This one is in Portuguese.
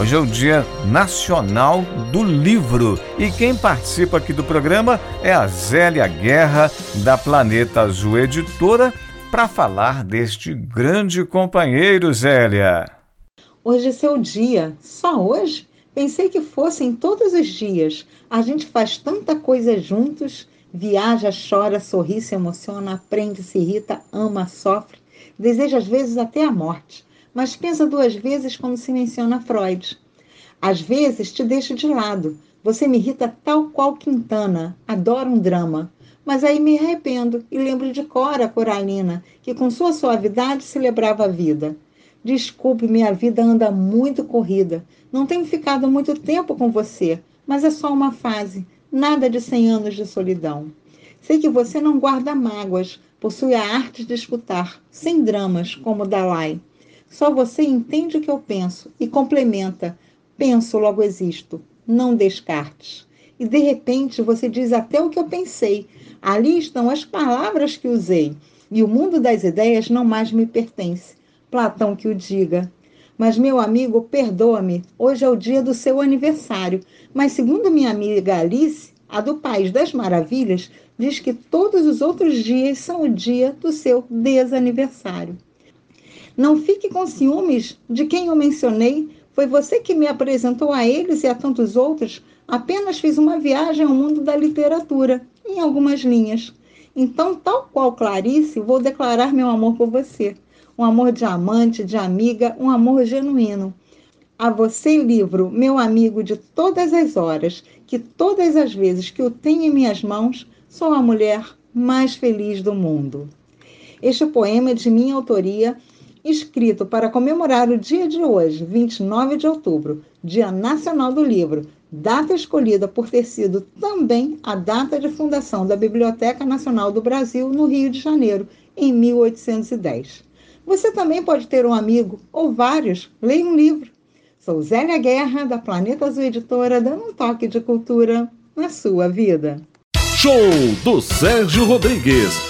Hoje é o Dia Nacional do Livro e quem participa aqui do programa é a Zélia Guerra, da Planeta Azul Editora, para falar deste grande companheiro, Zélia. Hoje é seu dia, só hoje? Pensei que fossem todos os dias. A gente faz tanta coisa juntos, viaja, chora, sorri, se emociona, aprende, se irrita, ama, sofre, deseja às vezes até a morte mas pensa duas vezes quando se menciona Freud. Às vezes te deixo de lado. Você me irrita tal qual Quintana. Adoro um drama. Mas aí me arrependo e lembro de Cora Coralina, que com sua suavidade celebrava a vida. Desculpe, minha vida anda muito corrida. Não tenho ficado muito tempo com você, mas é só uma fase. Nada de cem anos de solidão. Sei que você não guarda mágoas, possui a arte de escutar, sem dramas, como Dalai. Só você entende o que eu penso e complementa. Penso, logo existo. Não descartes. E de repente você diz até o que eu pensei. Ali estão as palavras que usei. E o mundo das ideias não mais me pertence. Platão que o diga. Mas, meu amigo, perdoa-me. Hoje é o dia do seu aniversário. Mas, segundo minha amiga Alice, a do País das Maravilhas, diz que todos os outros dias são o dia do seu desaniversário. Não fique com ciúmes de quem eu mencionei. Foi você que me apresentou a eles e a tantos outros. Apenas fiz uma viagem ao mundo da literatura, em algumas linhas. Então, tal qual Clarice, vou declarar meu amor por você. Um amor de amante, de amiga, um amor genuíno. A você, livro, meu amigo de todas as horas, que todas as vezes que o tenho em minhas mãos, sou a mulher mais feliz do mundo. Este poema é de minha autoria escrito para comemorar o dia de hoje, 29 de outubro, Dia Nacional do Livro, data escolhida por ter sido também a data de fundação da Biblioteca Nacional do Brasil no Rio de Janeiro, em 1810. Você também pode ter um amigo ou vários, leia um livro. Sou Zélia Guerra, da Planeta Azul Editora, dando um toque de cultura na sua vida. Show do Sérgio Rodrigues